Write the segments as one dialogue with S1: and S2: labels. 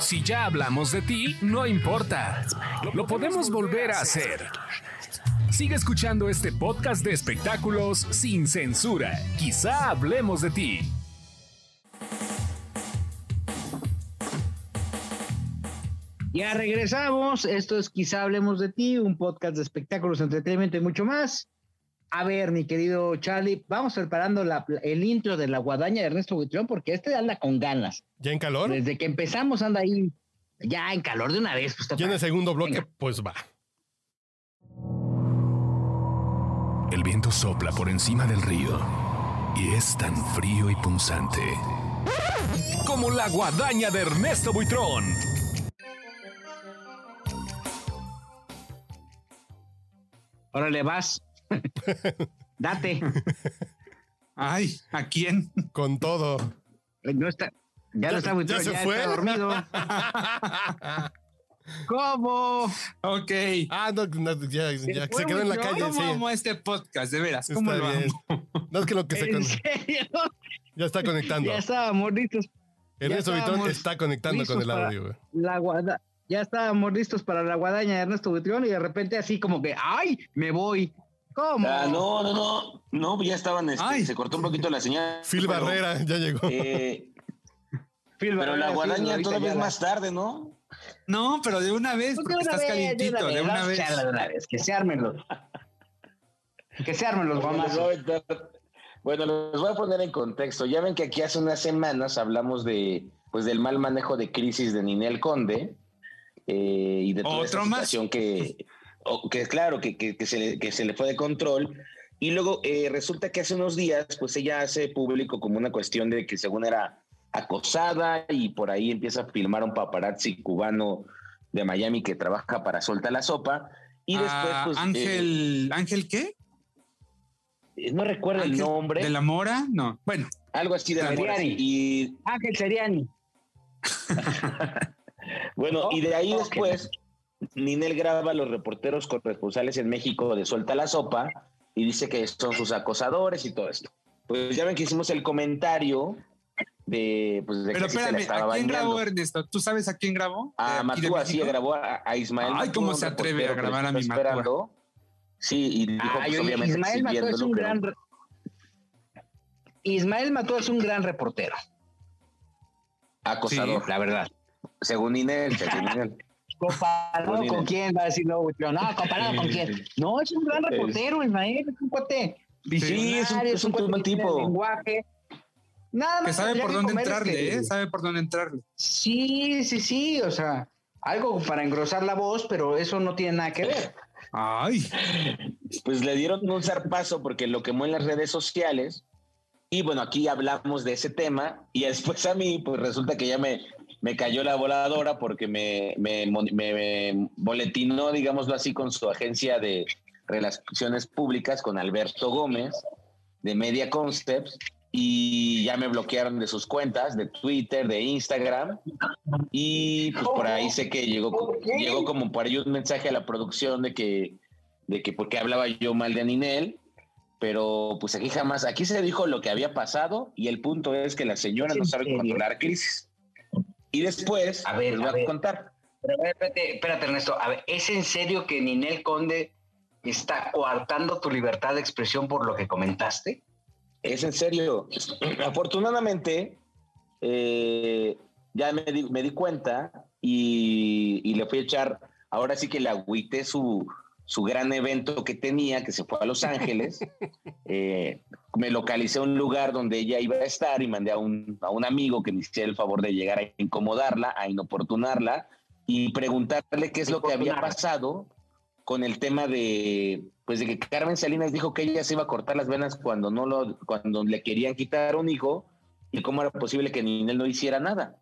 S1: Si ya hablamos de ti, no importa. Lo podemos volver a hacer. Sigue escuchando este podcast de espectáculos sin censura. Quizá hablemos de ti.
S2: Ya regresamos. Esto es Quizá hablemos de ti, un podcast de espectáculos, entretenimiento y mucho más. A ver, mi querido Charlie, vamos preparando la- el intro de la guadaña de Ernesto Buitrón porque este anda con ganas.
S3: ¿Ya en calor?
S2: Desde que empezamos anda ahí ya en calor de una vez. Pues,
S3: Ya en el segundo bloque,
S2: Venga.
S3: pues va.
S1: El viento sopla por encima del río y es tan frío y punzante como la guadaña de Ernesto Buitrón.
S2: Órale, vas. Date.
S4: Ay, ¿a quién?
S3: Con todo.
S2: No está, ya,
S3: ¿Ya-
S2: no está
S3: ya se
S2: ya
S3: fue?
S2: está dormido. ¿Cómo?
S4: Ok.
S3: Ah, no, no, ya, ya se quedó en la calle,
S4: ¿Cómo
S3: sí.
S4: amo este podcast? De veras, ¿cómo
S3: Está
S4: lo
S3: bien.
S4: amo?
S3: No es que lo que se
S2: ¿En
S3: con...
S2: serio?
S3: ya está conectando.
S2: Ya estábamos listos.
S3: Ernesto Vitrón está conectando con el audio. güey.
S2: La guada, ya estábamos listos para la guadaña de Ernesto Buitrón y de repente así como que, ¡ay! Me voy. ¿Cómo?
S5: Ah, no, no, no, no, ya estaban, este,
S4: Ay.
S5: se cortó un poquito la señal.
S3: Phil
S5: pero,
S3: Barrera ya llegó.
S5: eh,
S2: Phil
S5: pero
S2: Barrera,
S5: la
S2: sí,
S5: guadaña
S2: ahorita
S5: todavía es más tarde, ¿no?
S4: No, pero de una vez, porque estás
S2: vez,
S4: calientito, de una vez.
S2: echarla de una vez, que se armen los. Que se armen los
S5: Bueno, les
S2: guamazos.
S5: voy a aventar- Bueno, les voy a poner en contexto. Ya ven que aquí hace unas semanas hablamos de, pues, del mal manejo de crisis de Ninel Conde eh, y de toda esa
S4: más.
S5: situación que, o- que claro, que, que- que se le, que se le fue de control. Y luego eh, resulta que hace unos días, pues ella hace público como una cuestión de que según era acosada y por ahí empieza a filmar a un paparazzi cubano de Miami que trabaja para Solta la Sopa. Y después,
S4: Ah,
S5: pues, eh,
S4: Ángel, ¿Ángel qué?
S5: eh, no recuerdo el nombre.
S4: ¿De la Mora? No. Bueno,
S5: Algo así de memoria, sí. Y
S2: Ángel Seriani.
S5: bueno, y de ahí después, Ninel graba a los reporteros corresponsales en México de Suelta la Sopa y dice que son sus acosadores y todo esto. Pues ya ven que hicimos el comentario de, pues, de
S4: pero
S5: que sí se la
S4: espérame,
S5: estaba
S4: ¿a quién
S5: bañando.
S4: grabó Ernesto? ¿Tú sabes a quién grabó?
S5: A
S4: ¿De aquí de
S5: Matúa sí grabó a, a Ismael.
S4: Ay,
S5: Matúa,
S4: ¿cómo se atreve a grabar a mi Matúa?
S5: Sí, y dijo,
S2: Ay,
S5: pues,
S2: oye,
S5: obviamente
S2: Ismael Mató es un gran. Ismael Mató es un gran reportero.
S5: acosador,
S2: La verdad.
S5: según Ninel, según Ninel.
S2: Comparado con quién va a decir no, comparado con quién. No, es un gran reportero, Ismael, es un cuate.
S5: Sí, es un, es buen tipo.
S2: lenguaje. Nada más
S4: Que sabe por dónde entrarle,
S2: este,
S4: ¿eh? Sabe por dónde entrarle.
S2: Sí, sí, sí, o sea, algo para engrosar la voz, pero eso no tiene nada que ver.
S4: Ay,
S5: pues le dieron un zarpazo porque lo quemó en las redes sociales. Y bueno, aquí hablamos de ese tema. Y después a mí, pues resulta que ya me, me cayó la voladora porque me, me, me- me boletinó, digámoslo así, con su agencia de relaciones públicas, con Alberto Gómez, de Media Concepts. Y ya me bloquearon de sus cuentas, de Twitter, de Instagram. Y pues por ahí sé que llegó, llegó como por ahí un mensaje a la producción de que, de que porque hablaba yo mal de Ninel, pero pues aquí jamás, aquí se dijo lo que había pasado y el punto es que la señora no
S2: ¿En
S5: sabe controlar crisis. Y después
S2: A ver,
S5: les voy
S2: a
S5: contar.
S2: Pero espérate, espérate, Ernesto. A ver, ¿es en serio que Ninel Conde está coartando tu libertad de expresión por lo que comentaste?
S5: Es en serio. Afortunadamente, eh, ya me di, me di cuenta y, y le fui a echar, ahora sí que le agüité su, su gran evento que tenía, que se fue a Los Ángeles. Eh, me localicé a un lugar donde ella iba a estar y mandé a un, a un amigo que me hiciera el favor de llegar a incomodarla, a inoportunarla y preguntarle qué es lo que había pasado con el tema de pues de que Carmen Salinas dijo que ella se iba a cortar las venas cuando no lo cuando le querían quitar un hijo y cómo era posible que Ninel no hiciera nada.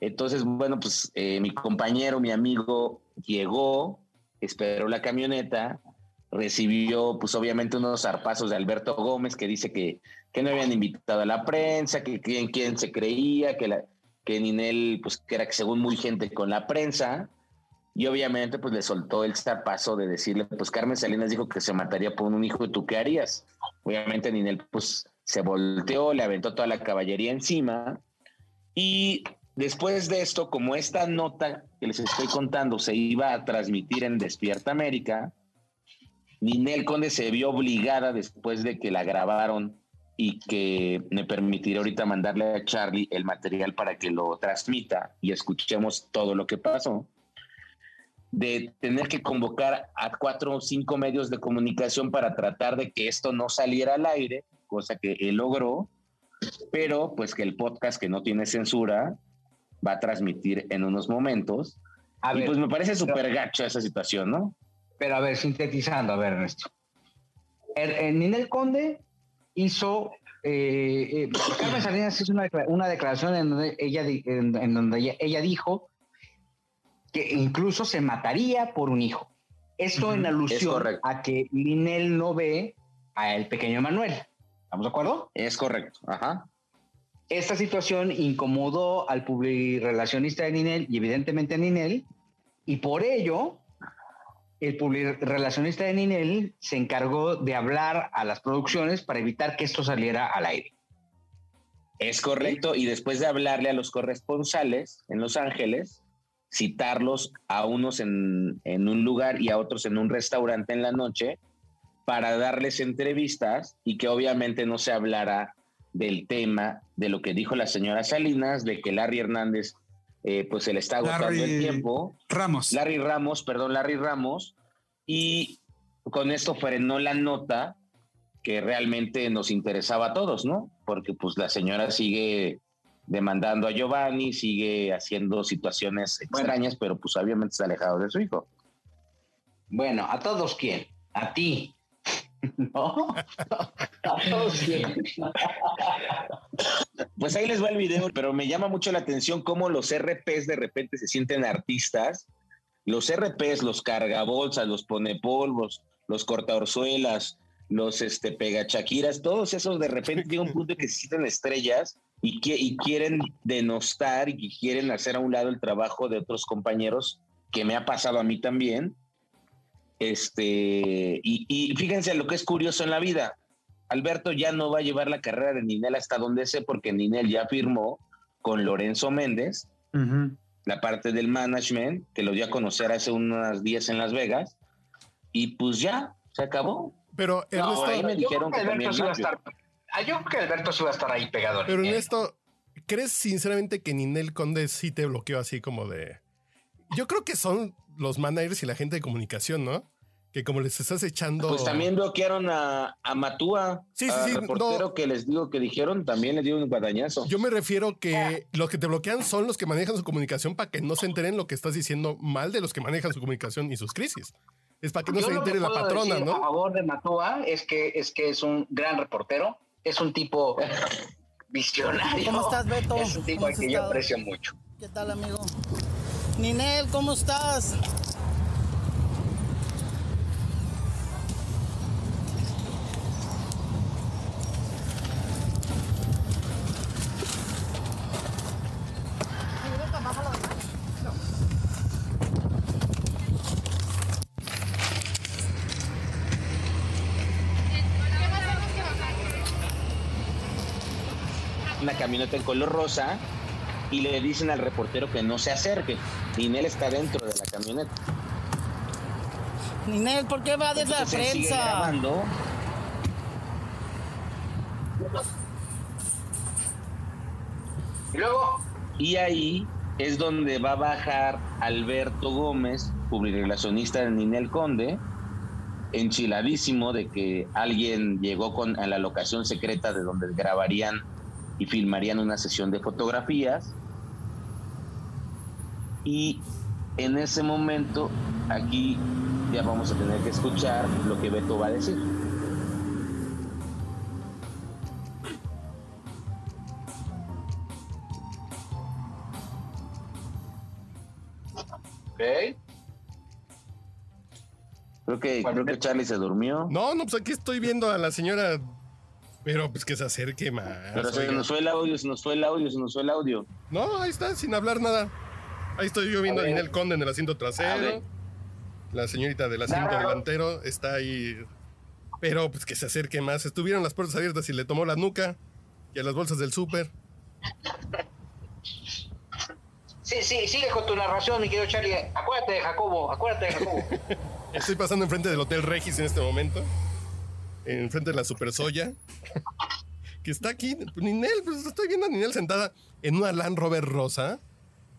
S5: Entonces, bueno, pues eh, mi compañero, mi amigo llegó, esperó la camioneta, recibió pues obviamente unos zarpazos de Alberto Gómez que dice que, que no habían invitado a la prensa, que quién, quién se creía, que, que Ninel pues que era según muy gente con la prensa. Y obviamente, pues le soltó el zarpazo de decirle, pues Carmen Salinas dijo que se mataría por un hijo tú qué harías. Obviamente, Ninel, pues se volteó, le aventó toda la caballería encima. Y después de esto, como esta nota que les estoy contando se iba a transmitir en Despierta América, Ninel Conde se vio obligada después de que la grabaron y que me permitiré ahorita mandarle a Charlie el material para que lo transmita y escuchemos todo lo que pasó, de tener que convocar a cuatro o cinco medios de comunicación para tratar de que esto no saliera al aire, cosa que él logró, pero pues que el podcast que no tiene censura va a transmitir en unos momentos.
S2: A
S5: y
S2: ver,
S5: pues me parece súper gacho esa situación, ¿no?
S2: Pero a ver, sintetizando, a ver, Ernesto. El, el Ninel Conde hizo. eh, eh, Carmen Salinas hizo una, una declaración en donde, ella, en, en donde ella, ella dijo que incluso se mataría por un hijo. Esto en
S5: Es
S2: alusión
S5: correcto.
S2: a que Ninel no ve a el pequeño Manuel. ¿Estamos de acuerdo?
S5: Es correcto, ajá.
S2: Esta situación incomodó al publirelacionista de Ninel y evidentemente a Ninel, y por ello el publirelacionista de Ninel se encargó de hablar a las producciones para evitar que esto saliera al aire.
S5: Es correcto, y después de hablarle a los corresponsales en Los Ángeles, citarlos a unos en, en un lugar y a otros en un restaurante en la noche para darles entrevistas y que obviamente no se hablara del tema, de lo que dijo la señora Salinas, de que Larry Hernández eh, pues se le está agotando
S4: Larry-
S5: el tiempo.
S4: Ramos.
S5: Larry Ramos, perdón, Larry Ramos, y con esto frenó la nota que realmente nos interesaba a todos, ¿no? Porque pues la señora sigue demandando a Giovanni, sigue haciendo situaciones extrañas, pero pues obviamente está alejado de su hijo.
S2: Bueno, ¿a todos quién? A ti. ¿No?
S5: Pues ahí les va el video, pero me llama mucho la atención cómo los RPs de repente se sienten artistas. Los RPs, los cargabolsas, los ponepolvos, los cortaorzuelas, los este, pegachaquiras, todos esos de repente llega un punto que se sienten estrellas y, que, y quieren denostar y quieren hacer a un lado el trabajo de otros compañeros, que me ha pasado a mí también. Este, y, y fíjense lo que es curioso en la vida. Alberto ya no va a llevar la carrera de Ninel hasta donde sé, porque Ninel ya firmó con Lorenzo Méndez la parte del management, que lo dio a conocer hace unos días en Las Vegas, y pues ya, se acabó.
S3: Pero
S5: No, ahí me
S2: yo
S5: dijeron
S2: creo
S5: que
S2: Alberto sí va a
S5: Mario.
S2: estar- Ah, Yo creo que Alberto sí va a estar ahí pegado.
S3: pero
S2: Ninel.
S3: Ernesto, ¿crees sinceramente que Ninel Conde sí te bloqueó así como de... Yo creo que son los managers y la gente de comunicación, ¿no? Que como les estás echando...
S5: Pues también bloquearon a, a Matúa,
S3: Sí, sí, sí,
S5: reportero
S3: no.
S5: que les digo que dijeron, también le dio un guadañazo.
S3: Yo me refiero que los que te bloquean son los que manejan su comunicación para que no se enteren lo que estás diciendo mal de los que manejan su comunicación y sus crisis. Es para que no
S2: Yo
S3: se entere la patrona,
S2: decir A
S3: ¿no?
S2: favor de Matúa es que es que es un gran reportero, es un tipo visionario.
S6: ¿Cómo estás, Beto?
S2: Es un tipo
S6: ¿Cómo
S2: al que yo aprecio mucho.
S6: ¿Qué tal, amigo? Ninel, ¿cómo estás?
S5: Una camioneta en color rosa y le dicen al reportero que no se acerque. Ninel está dentro de la camioneta.
S6: Ninel, ¿por qué va desde la prensa?
S5: grabando.
S2: Y luego,
S5: Y ahí es donde va a bajar Alberto Gómez, publirelacionista de Ninel Conde, enchiladísimo de que alguien llegó con, a la locación secreta de donde grabarían y filmarían una sesión de fotografías. Y en ese momento, aquí ya vamos a tener que escuchar lo que Beto va a decir.
S2: ¿ok?
S5: Creo que, creo que Charlie se durmió.
S3: No, no, pues aquí estoy viendo a la señora, pero pues que se acerque más.
S5: Pero se
S3: oiga.
S5: nos fue el audio, se nos fue el audio, se nos fue el audio.
S3: No, ahí está, sin hablar nada. Ahí estoy yo viendo a. Ninel Conde en el asiento trasero. La señorita del asiento delantero está ahí. Pero pues que se acerque más. Estuvieron las puertas abiertas y le tomó la nuca y a las bolsas del súper.
S2: Sí, sí, sigue con tu narración, mi querido Charlie. Acuérdate de Jacobo, acuérdate de Jacobo.
S3: Estoy pasando enfrente del Hotel Regis en este momento. Enfrente de la Super Soya. Que está aquí. Ninel, pues estoy viendo a Ninel sentada en una Land Rover rosa.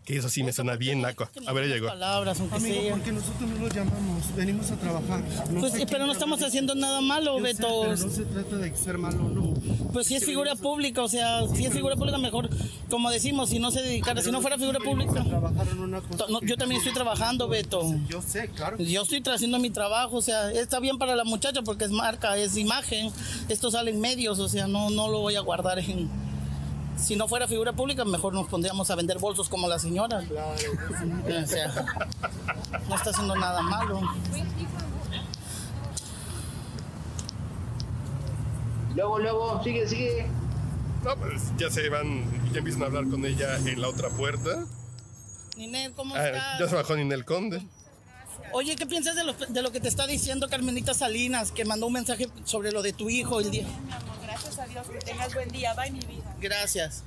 S3: Que eso sí me suena bien naco. A ver, ya llegó.
S6: Palabras, aunque
S7: Amigo,
S6: sea.
S7: porque nosotros no los llamamos, venimos a trabajar. No
S6: Pues,
S7: sé
S6: pero no estamos haciendo nada malo,
S7: Yo sé,
S6: Beto.
S7: pero no se trata de ser malo, no.
S6: Pues si es figura pública, o sea, si es figura pública, mejor, como decimos, si no se dedicara, si no fuera figura pública. No, yo también estoy trabajando, Beto.
S7: Yo sé, claro.
S6: Yo estoy haciendo mi trabajo, o sea, está bien para la muchacha porque es marca, es imagen. Esto sale en medios, o sea, no, no lo voy a guardar en. Si no fuera figura pública, mejor nos pondríamos a vender bolsos como la señora. O sea, no está haciendo nada malo.
S2: luego, luego, sigue, sigue.
S3: No, pues ya se van, ya empiezan a hablar con ella en la otra puerta.
S6: Ninel, ¿cómo
S3: Ah,
S6: estás?
S3: ya se bajó Ninel Conde.
S6: Oye, ¿qué piensas de lo, de lo que te está diciendo Carmenita Salinas, que mandó un mensaje sobre lo de tu hijo el día?
S8: Dios, que tengas buen día. Bye, mi vida.
S6: Gracias.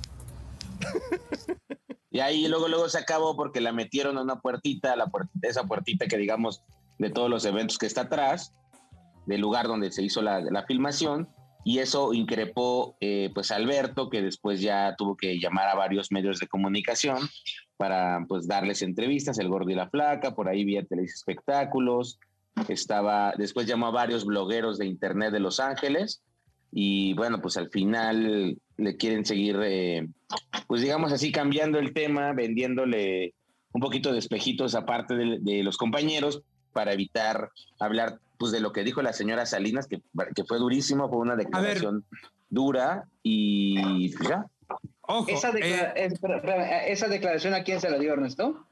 S5: Y ahí luego, luego se acabó porque la metieron a una puertita, la puertita, esa puertita que digamos de todos los eventos que está atrás, del lugar donde se hizo la, la filmación, y eso increpó eh, pues a Alberto, que después ya tuvo que llamar a varios medios de comunicación para pues darles entrevistas, el gordo y la flaca, por ahí vía Televisa Espectáculos, estaba, después llamó a varios blogueros de internet de Los Ángeles, y bueno, pues al final le quieren seguir, eh, pues digamos así, cambiando el tema, vendiéndole un poquito de espejitos aparte de, de los compañeros para evitar hablar pues de lo que dijo la señora Salinas, que, que fue durísimo, fue una declaración dura y pues ya.
S4: Ojo,
S2: Esa, declara-
S4: eh,
S2: es- ¿Esa declaración a quién se la dio Ernesto?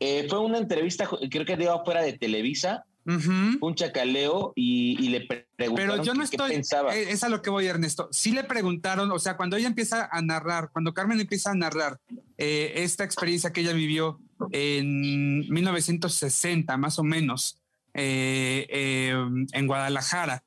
S5: Eh, fue una entrevista, creo que dio afuera de Televisa, un chacaleo y, y le pre- preguntaron
S4: Pero yo no
S5: qué-
S4: estoy.
S5: pensaba.
S4: eh, Es a lo que voy, Ernesto. Sí le preguntaron, o sea, cuando ella empieza a narrar, cuando Carmen empieza a narrar eh, esta experiencia que ella vivió en 1960, más o menos, eh, eh, en Guadalajara,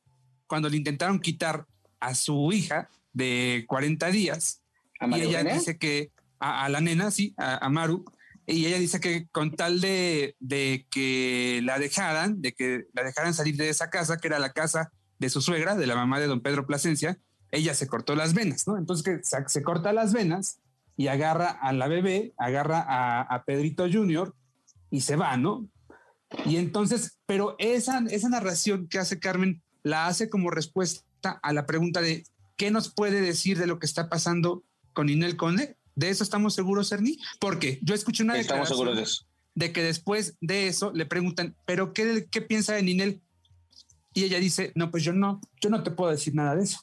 S4: cuando le intentaron quitar a su hija de 40 días,
S2: ¿A
S4: y ella dice que a, a la nena, sí, a, a Maru, y ella dice que con tal de, de que la dejaran, de que la dejaran salir de esa casa, que era la casa de su suegra, de la mamá de don Pedro Plasencia, ella se cortó las venas, ¿no? Entonces que se, corta las venas y agarra a la bebé, agarra a, a Pedrito Junior y se va, ¿no? Y entonces, pero esa, esa narración que hace Carmen la hace como respuesta a la pregunta de ¿qué nos puede decir de lo que está pasando con Inel Conde? ¿De eso estamos seguros, Ernie? Porque yo escuché una
S5: Estamos
S4: declaración
S5: seguros de eso.
S4: de que después de eso le preguntan, ¿pero qué, qué piensa de Ninel? Y ella dice, no, pues yo no, yo no te puedo decir nada de eso.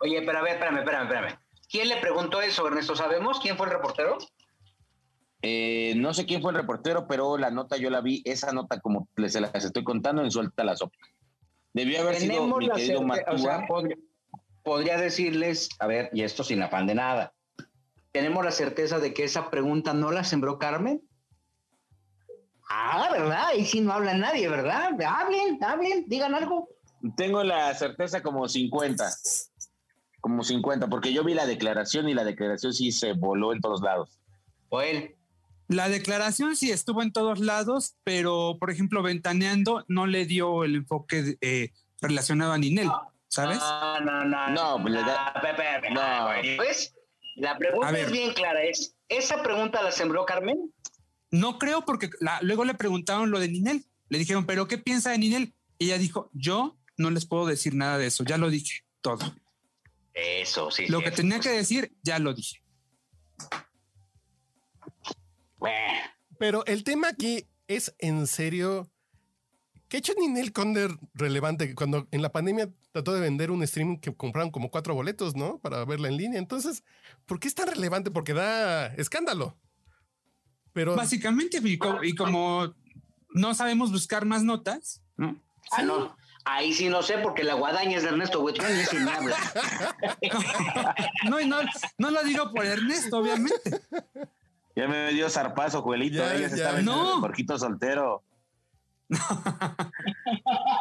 S2: Oye, pero a ver, espérame, espérame, espérame. ¿Quién le preguntó eso, Ernesto? ¿Sabemos quién fue el reportero?
S5: Eh, no sé quién fue el reportero, pero la nota yo la vi, esa nota como les se las estoy contando en suelta la sopa. Debió haber sido mi querido
S2: certe- o sea,
S5: Matúa.
S2: podría, podría decirles, a ver, y esto sin afán de nada. ¿Tenemos la certeza de que esa pregunta no la sembró Carmen? Ah, ¿verdad? Y si no habla nadie, ¿verdad? Hablen, hablen, digan algo.
S5: Tengo la certeza como 50. Como 50, porque yo vi la declaración y la declaración sí se voló en todos lados.
S2: O él.
S4: La declaración sí estuvo en todos lados, pero por ejemplo, Ventaneando no le dio el enfoque eh, relacionado a Ninel, ¿sabes?
S2: No, no, no.
S5: No, pues le da-
S2: Pepe, Pepe,
S5: No.
S2: güey. Pues, la pregunta
S4: A ver.
S2: es bien clara. Es, ¿Esa pregunta la sembró Carmen?
S4: No creo porque la- luego le preguntaron lo de Ninel. Le dijeron, ¿pero qué piensa de Ninel? Y ella dijo, yo no les puedo decir nada de eso, ya lo dije todo.
S2: Eso, sí.
S4: Lo
S2: sí,
S4: que tenía
S2: pues.
S4: que decir, ya lo dije.
S2: Bueno,
S3: Pero el tema aquí es en serio. ¿Qué ha hecho Ninel Conde relevante? Cuando en la pandemia trató de vender un stream que compraron como cuatro boletos, ¿no? Para verla en línea. Entonces, ¿por qué es tan relevante? Porque da escándalo. Pero
S4: Básicamente, y, co- y como no sabemos buscar más notas, ¿no?
S2: Ah, no. Ahí sí no sé, porque la guadaña es de Ernesto Buitrón y ese me habla.
S4: No, y no, no lo digo por Ernesto, obviamente.
S5: Ya me dio zarpazo, Juelito.
S3: Ya,
S5: ella se
S3: ya.
S4: No.
S5: el porquito soltero.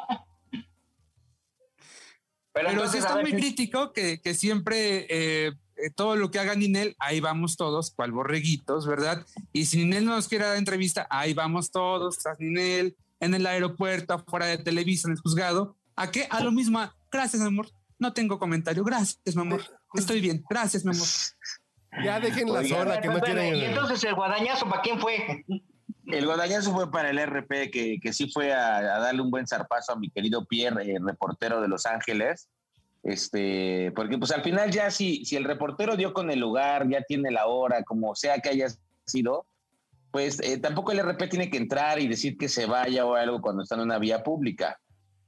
S2: Pero,
S4: Pero sí está muy crítico que, que siempre eh, eh, todo lo que haga Ninel, ahí vamos todos, cual borreguitos, ¿verdad? Y si Ninel no nos quiere dar entrevista, ahí vamos todos, tras Ninel, en el aeropuerto, afuera de Televisa, en el juzgado. ¿A qué? A lo mismo. Gracias, mi amor. No tengo comentario. Gracias, mi amor. Estoy bien. Gracias, mi amor.
S3: Ya déjenla
S5: Oigan,
S3: sola, que no quieren.
S2: Y entonces el guadañazo, ¿para quién fue?
S5: El guadañazo fue para el RP, que, que sí fue a, a darle un buen zarpazo a mi querido Pierre, eh, reportero de Los Ángeles. Este, porque pues al final ya si, si el reportero dio con el lugar, ya tiene la hora, como sea que haya sido, pues eh, tampoco el RP tiene que entrar y decir que se vaya o algo cuando está en una vía pública.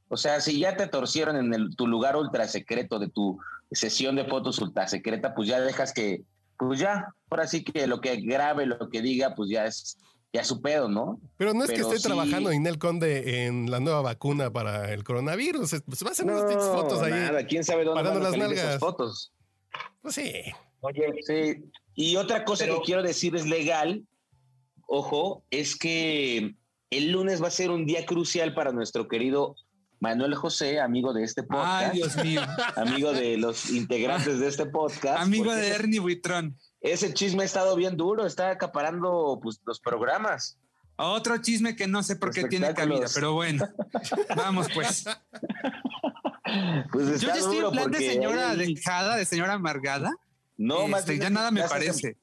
S5: O sea, si ya te torcieron en el- tu lugar ultra secreto de tu sesión de fotos ultra secreta, pues ya dejas que, pues ya, ahora sí que lo que grabe, lo que diga, pues ya es, ya su pedo, ¿no?
S3: Pero no es
S5: Pero
S3: que esté
S5: sí.
S3: trabajando Inel Conde en la nueva vacuna para el coronavirus. es- Pues va a hacer unas pinches fotos ahí.
S5: nada, quién sabe dónde
S3: parando
S5: van a
S3: las nalgas.
S5: fotos.
S3: Pues sí.
S2: Oye,
S5: Sí. Y otra cosa
S2: Pero-
S5: que quiero decir es legal, ojo, es que el lunes va a ser un día crucial para nuestro querido Manuel José, amigo de este podcast,
S4: Ay, Dios mío.
S5: amigo de los integrantes de este podcast.
S4: Amigo de Ernie Buitrón.
S5: Ese chisme ha estado bien duro, está acaparando pues, los programas.
S4: Otro chisme que no sé por qué tiene cabida, pero bueno. Vamos pues.
S5: Pues
S4: Yo ya estoy en plan de señora dejada, de señora amargada.
S5: No, más
S4: Este, ya nada me parece.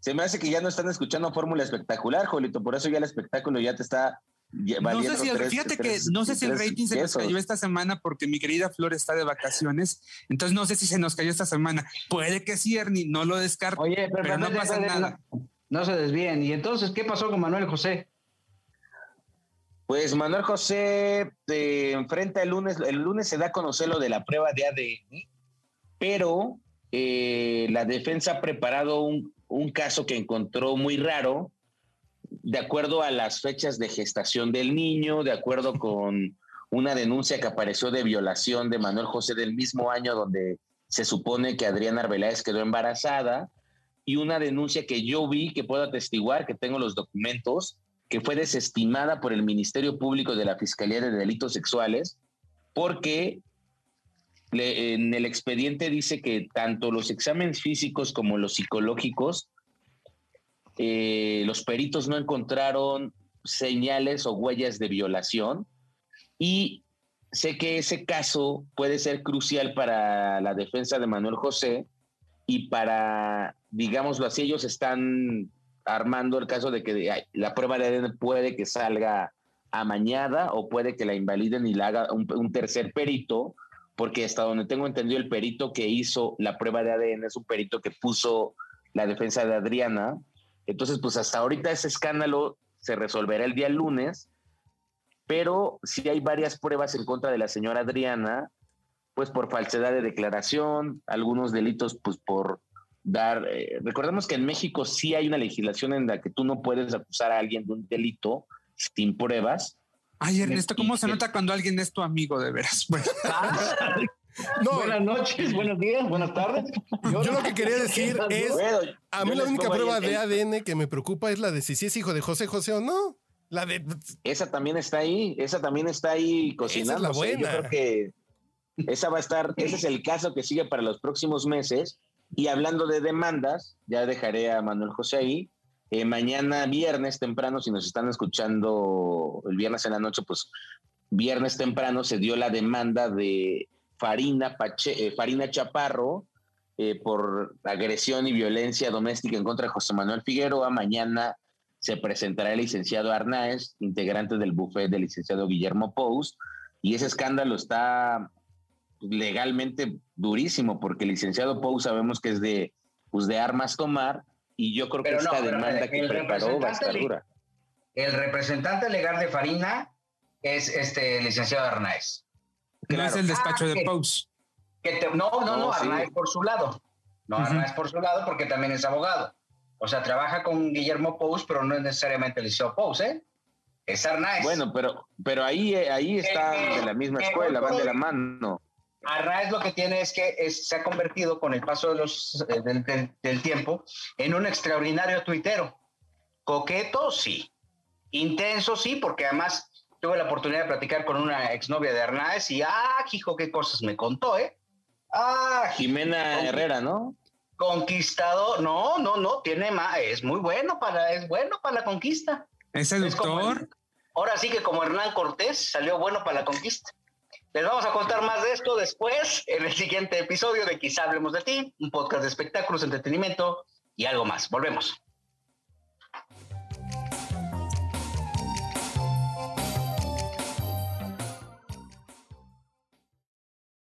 S5: Se me hace que ya no están escuchando Fórmula Espectacular, Jolito. Por eso ya el espectáculo ya te está.
S4: No sé si el,
S5: tres-
S4: fíjate que no sé si el rating se nos cayó esta semana porque mi querida Flor está de vacaciones. Entonces no sé si se nos cayó esta semana. Puede que sí, Ernie, no lo descarto.
S2: oye, pero,
S4: pero no pasa nada.
S2: No, no se desvíen. ¿Y entonces qué pasó con Manuel José?
S5: Pues Manuel José te enfrenta el lunes, el lunes se da a conocer lo de la prueba de ADN, pero eh, la defensa ha preparado un, un caso que encontró muy raro, de acuerdo a las fechas de gestación del niño, de acuerdo con una denuncia que apareció de violación de Manuel José del mismo año donde se supone que Adriana Arbeláez quedó embarazada, y una denuncia que yo vi, que puedo atestiguar, que tengo los documentos, que fue desestimada por el Ministerio Público de la Fiscalía de Delitos Sexuales, porque en el expediente dice que tanto los exámenes físicos como los psicológicos, eh, los peritos no encontraron señales o huellas de violación y sé que ese caso puede ser crucial para la defensa de Manuel José y para, digámoslo así, ellos están armando el caso de que la prueba de ADN puede que salga amañada o puede que la invaliden y la haga un, un tercer perito, porque hasta donde tengo entendido el perito que hizo la prueba de ADN es un perito que puso la defensa de Adriana. Entonces, pues hasta ahorita ese escándalo se resolverá el día lunes, pero sí hay varias pruebas en contra de la señora Adriana, pues por falsedad de declaración, algunos delitos pues por dar, eh, recordemos que en México sí hay una legislación en la que tú no puedes acusar a alguien de un delito sin pruebas.
S4: Ay, Ernesto, ¿cómo se nota cuando alguien es tu amigo de veras? Bueno,
S3: No,
S2: Buenas noches, buenos días, buenas tardes.
S3: yo lo que quería decir es,
S5: Bueno,
S3: a mí
S5: yo
S3: la única prueba de ADN que me preocupa es la de si sí es hijo de José José o no. La de
S5: Esa también está ahí, esa también está ahí cocinando.
S3: la buena.
S5: Yo creo que esa va a estar, ese es el caso que sigue para los próximos meses. Y hablando de demandas, ya dejaré a Manuel José ahí. Eh, mañana viernes temprano, si nos están escuchando el viernes en la noche, pues viernes temprano se dio la demanda de Farina, Pache- eh, Farina Chaparro eh, por agresión y violencia doméstica en contra de José Manuel Figueroa. Mañana se presentará el licenciado Arnaez, integrante del buffet del licenciado Guillermo Pous, y ese escándalo está legalmente durísimo, porque el licenciado Pous sabemos que es de, pues, de armas tomar, y yo creo
S2: Pero
S5: que
S2: no,
S5: esta demanda que
S2: el
S5: preparó va a estar dura.
S2: El representante legal de Farina es este licenciado Arnaez.
S4: No es el despacho
S2: Ah,
S4: de. Pous.
S2: Que te- no, no, no,
S5: No, sí.
S2: Arnaez por su lado. No,
S4: Ujú.
S2: Arnaez por su lado porque también es abogado. O sea, trabaja con Guillermo Pous, pero no es necesariamente el licenciado Pous, ¿eh? Es Arnaez.
S5: Bueno, pero, pero ahí, eh, ahí están
S2: Eh,
S5: de la misma
S2: eh,
S5: escuela, van de la
S2: eh,
S5: mano.
S2: Arnaez lo que tiene es que es- se ha convertido con el paso de los, eh, del, del- del tiempo en un extraordinario tuitero. Coqueto, sí. Intenso, sí, porque además tuve la oportunidad de platicar con una exnovia de Arnaez y, ah, hijo, qué cosas me contó, ¿eh? Ah,
S5: Jimena Herrera, ¿no?
S2: Conquistador, no, no, no, tiene más, es muy bueno para, es bueno para la conquista.
S4: Es
S2: Es
S4: seductor.
S2: el- ahora sí que como Hernán Cortés salió bueno para la conquista. Les vamos a contar más de esto después en el siguiente episodio de Quizá hablemos de ti, un podcast de espectáculos, entretenimiento y algo más. Volvemos.